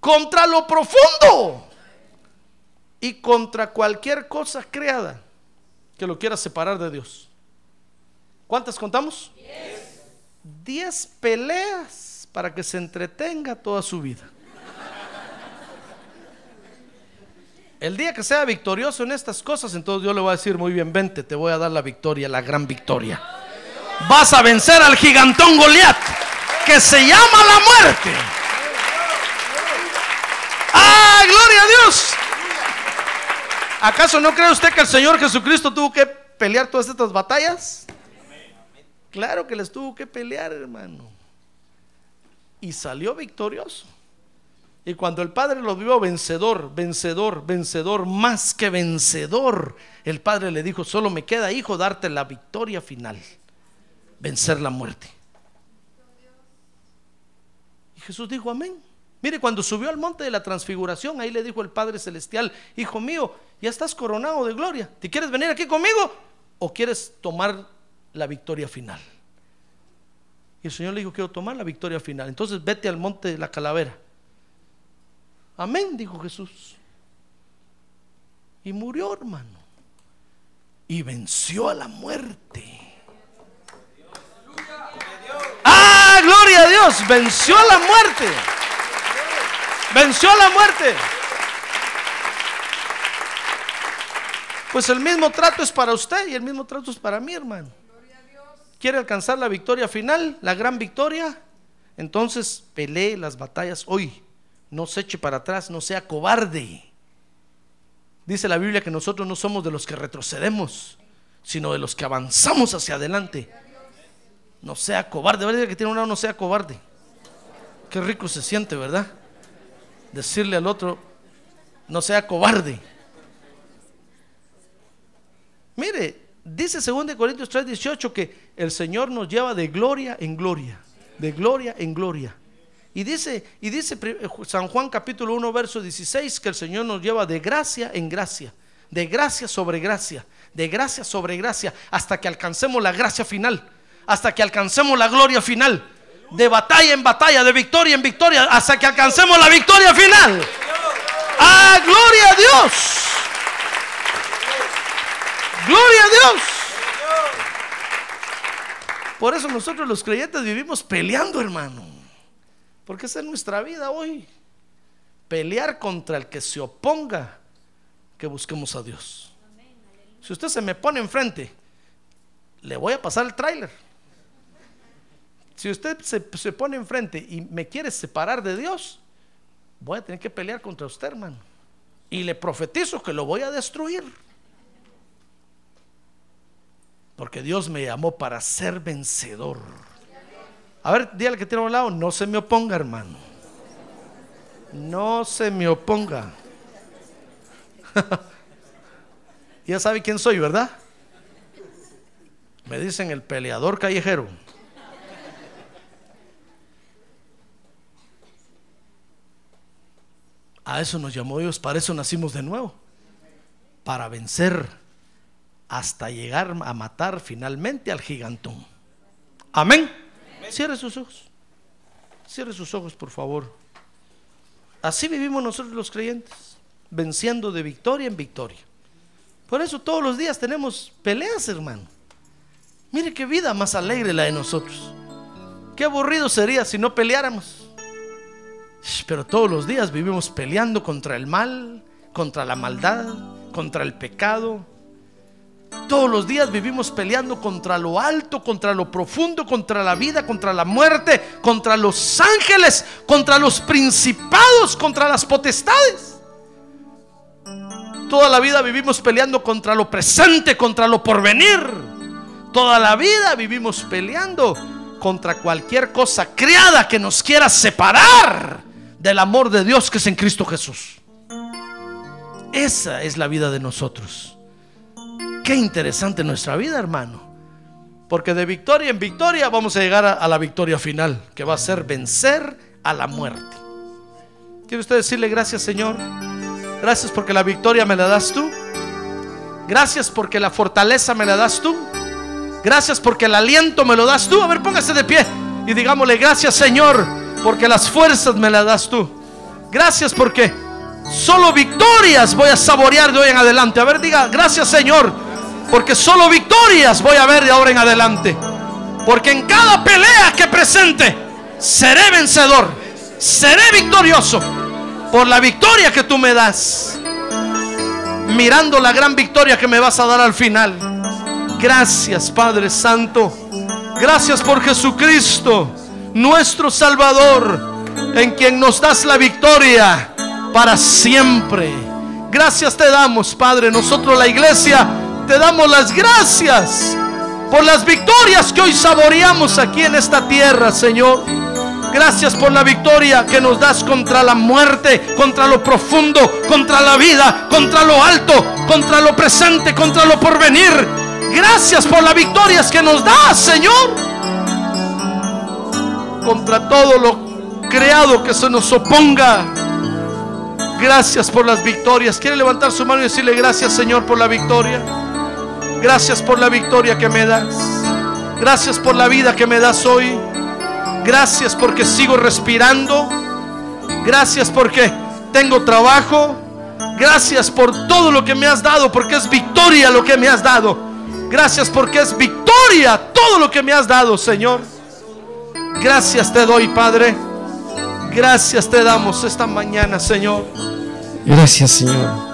Contra lo profundo y contra cualquier cosa creada que lo quiera separar de Dios. ¿Cuántas contamos? Diez. Diez peleas para que se entretenga toda su vida. El día que sea victorioso en estas cosas, entonces Dios le va a decir, muy bien, vente, te voy a dar la victoria, la gran victoria. Vas a vencer al gigantón Goliat, que se llama la muerte. ¡Ah, gloria a Dios! ¿Acaso no cree usted que el Señor Jesucristo tuvo que pelear todas estas batallas? Claro que les tuvo que pelear, hermano. Y salió victorioso. Y cuando el Padre lo vio vencedor, vencedor, vencedor, más que vencedor, el Padre le dijo, solo me queda, hijo, darte la victoria final, vencer la muerte. Y Jesús dijo, amén. Mire, cuando subió al monte de la transfiguración, ahí le dijo el Padre Celestial, hijo mío, ya estás coronado de gloria. ¿Te quieres venir aquí conmigo o quieres tomar la victoria final? Y el Señor le dijo, quiero tomar la victoria final. Entonces vete al monte de la calavera. Amén, dijo Jesús. Y murió, hermano. Y venció a la muerte. Ah, gloria a Dios. Venció a la muerte. Venció a la muerte. Pues el mismo trato es para usted y el mismo trato es para mí, hermano. ¿Quiere alcanzar la victoria final, la gran victoria? Entonces pelee las batallas hoy. No se eche para atrás, no sea cobarde. Dice la Biblia que nosotros no somos de los que retrocedemos, sino de los que avanzamos hacia adelante. No sea cobarde, ¿verdad? Que tiene un lado, no sea cobarde. Qué rico se siente, ¿verdad? Decirle al otro, no sea cobarde. Mire, dice 2 Corintios 3, 18 que el Señor nos lleva de gloria en gloria, de gloria en gloria. Y dice, y dice San Juan capítulo 1, verso 16 que el Señor nos lleva de gracia en gracia, de gracia sobre gracia, de gracia sobre gracia, hasta que alcancemos la gracia final, hasta que alcancemos la gloria final, de batalla en batalla, de victoria en victoria, hasta que alcancemos la victoria final. ¡Ah, gloria a Dios! Gloria a Dios. Por eso nosotros los creyentes vivimos peleando, hermano. Porque esa es nuestra vida hoy. Pelear contra el que se oponga que busquemos a Dios. Si usted se me pone enfrente, le voy a pasar el tráiler. Si usted se, se, pone enfrente y me quiere separar de Dios, voy a tener que pelear contra usted, hermano. Y le profetizo que lo voy a destruir. Porque Dios me llamó para ser vencedor. A ver, dígale que tiene a un lado, no se me oponga, hermano. No se me oponga. *laughs* ya sabe quién soy, ¿verdad? Me dicen el peleador callejero. A eso nos llamó Dios, para eso nacimos de nuevo, para vencer hasta llegar a matar finalmente al gigantón. Amén. Cierre sus ojos. Cierre sus ojos, por favor. Así vivimos nosotros los creyentes, venciendo de victoria en victoria. Por eso todos los días tenemos peleas, hermano. Mire qué vida más alegre la de nosotros. Qué aburrido sería si no peleáramos. Pero todos los días vivimos peleando contra el mal, contra la maldad, contra el pecado. Todos los días vivimos peleando contra lo alto, contra lo profundo, contra la vida, contra la muerte, contra los ángeles, contra los principados, contra las potestades. Toda la vida vivimos peleando contra lo presente, contra lo porvenir. Toda la vida vivimos peleando contra cualquier cosa creada que nos quiera separar del amor de Dios que es en Cristo Jesús. Esa es la vida de nosotros. Qué interesante nuestra vida, hermano. Porque de victoria en victoria vamos a llegar a, la victoria final, que va a ser vencer a la muerte. ¿Quiere usted decirle gracias, Señor? Gracias porque la victoria me la das tú. Gracias porque la fortaleza me la das tú. Gracias porque el aliento me lo das tú. A ver, póngase de pie y digámosle gracias, Señor porque las fuerzas me las das tú. Gracias porque solo victorias voy a saborear de hoy en adelante. A ver, diga, gracias Señor, porque solo victorias voy a ver de ahora en adelante. Porque en cada pelea que presente, seré vencedor, seré victorioso por la victoria que tú me das. Mirando la gran victoria que me vas a dar al final. Gracias Padre Santo. Gracias por Jesucristo nuestro Salvador, en quien nos das la victoria para siempre. Gracias te damos, Padre. Nosotros la iglesia te damos las gracias por las victorias que hoy saboreamos aquí en esta tierra, Señor. Gracias por la victoria que nos das contra la muerte, contra lo profundo, contra la vida, contra lo alto, contra lo presente, contra lo porvenir. Gracias por las victorias que nos das, Señor contra todo lo creado que se nos oponga. Gracias por las victorias. ¿Quiere levantar su mano y decirle gracias Señor por la victoria? Gracias por la victoria que me das. Gracias por la vida que me das hoy. Gracias porque sigo respirando. Gracias porque tengo trabajo. Gracias por todo lo que me has dado, porque es victoria lo que me has dado. Gracias porque es victoria todo lo que me has dado, Señor. Gracias te doy, Padre. Gracias te damos esta mañana, Señor. Gracias, Señor.